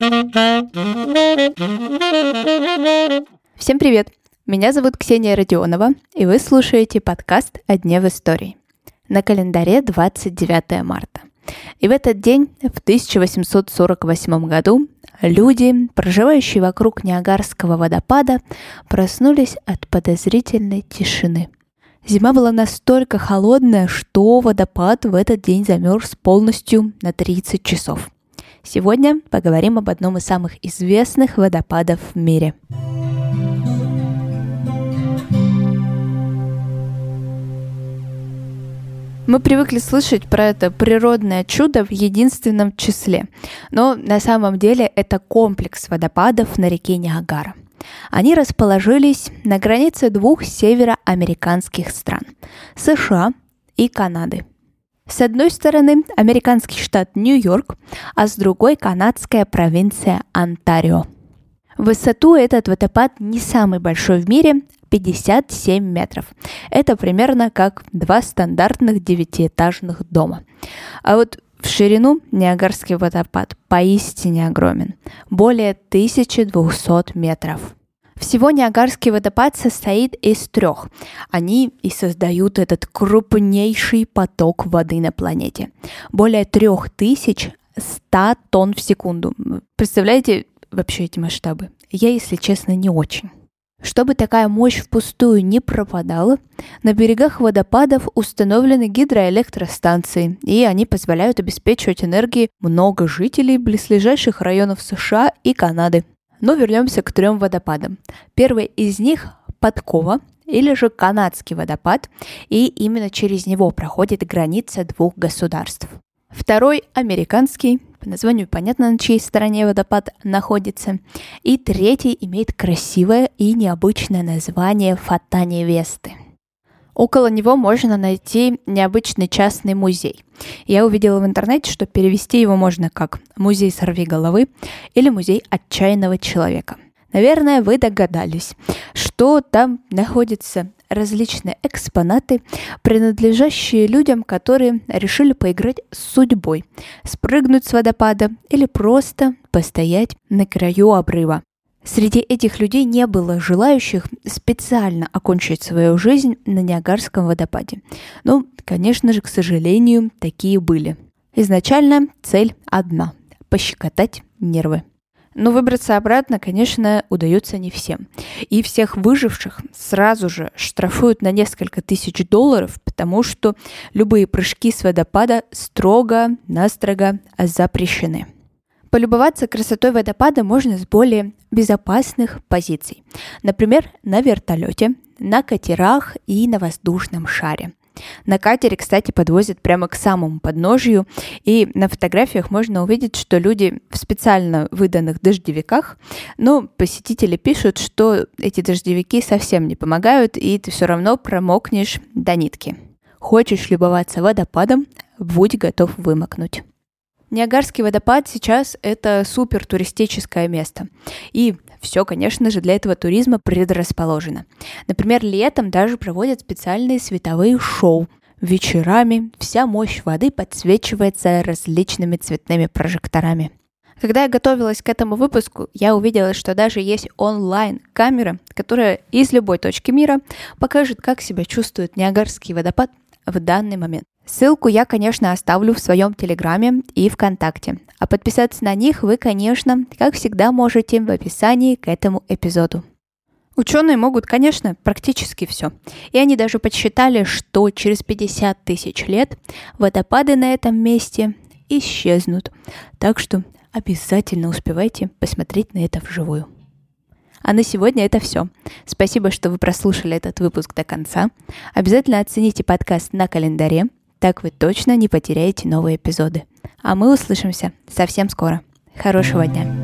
Всем привет! Меня зовут Ксения Родионова, и вы слушаете подкаст «О дне в истории». На календаре 29 марта. И в этот день, в 1848 году, люди, проживающие вокруг Ниагарского водопада, проснулись от подозрительной тишины. Зима была настолько холодная, что водопад в этот день замерз полностью на 30 часов. Сегодня поговорим об одном из самых известных водопадов в мире – Мы привыкли слышать про это природное чудо в единственном числе, но на самом деле это комплекс водопадов на реке Ниагара. Они расположились на границе двух североамериканских стран – США и Канады. С одной стороны американский штат Нью-Йорк, а с другой канадская провинция Онтарио. Высоту этот водопад не самый большой в мире, 57 метров. Это примерно как два стандартных девятиэтажных дома. А вот в ширину Ниагарский водопад поистине огромен. Более 1200 метров. Всего Ниагарский водопад состоит из трех. Они и создают этот крупнейший поток воды на планете. Более 3100 тонн в секунду. Представляете вообще эти масштабы? Я, если честно, не очень. Чтобы такая мощь впустую не пропадала, на берегах водопадов установлены гидроэлектростанции, и они позволяют обеспечивать энергией много жителей близлежащих районов США и Канады. Но вернемся к трем водопадам. Первый из них – Подкова, или же канадский водопад, и именно через него проходит граница двух государств. Второй – американский, по названию понятно, на чьей стороне водопад находится. И третий имеет красивое и необычное название Фата Невесты. Около него можно найти необычный частный музей. Я увидела в интернете, что перевести его можно как «Музей сорви головы» или «Музей отчаянного человека». Наверное, вы догадались, что там находится различные экспонаты, принадлежащие людям, которые решили поиграть с судьбой, спрыгнуть с водопада или просто постоять на краю обрыва. Среди этих людей не было желающих специально окончить свою жизнь на Ниагарском водопаде. Но, конечно же, к сожалению, такие были. Изначально цель одна – пощекотать нервы. Но выбраться обратно, конечно, удается не всем. И всех выживших сразу же штрафуют на несколько тысяч долларов, потому что любые прыжки с водопада строго-настрого запрещены. Полюбоваться красотой водопада можно с более безопасных позиций. Например, на вертолете, на катерах и на воздушном шаре. На катере, кстати, подвозят прямо к самому подножию, и на фотографиях можно увидеть, что люди в специально выданных дождевиках, но посетители пишут, что эти дождевики совсем не помогают, и ты все равно промокнешь до нитки. Хочешь любоваться водопадом, будь готов вымокнуть. Ниагарский водопад сейчас это супер туристическое место. И все, конечно же, для этого туризма предрасположено. Например, летом даже проводят специальные световые шоу. Вечерами вся мощь воды подсвечивается различными цветными прожекторами. Когда я готовилась к этому выпуску, я увидела, что даже есть онлайн-камера, которая из любой точки мира покажет, как себя чувствует Ниагарский водопад в данный момент. Ссылку я, конечно, оставлю в своем Телеграме и ВКонтакте. А подписаться на них вы, конечно, как всегда можете в описании к этому эпизоду. Ученые могут, конечно, практически все. И они даже подсчитали, что через 50 тысяч лет водопады на этом месте исчезнут. Так что обязательно успевайте посмотреть на это вживую. А на сегодня это все. Спасибо, что вы прослушали этот выпуск до конца. Обязательно оцените подкаст на календаре – так вы точно не потеряете новые эпизоды. А мы услышимся совсем скоро. Хорошего дня!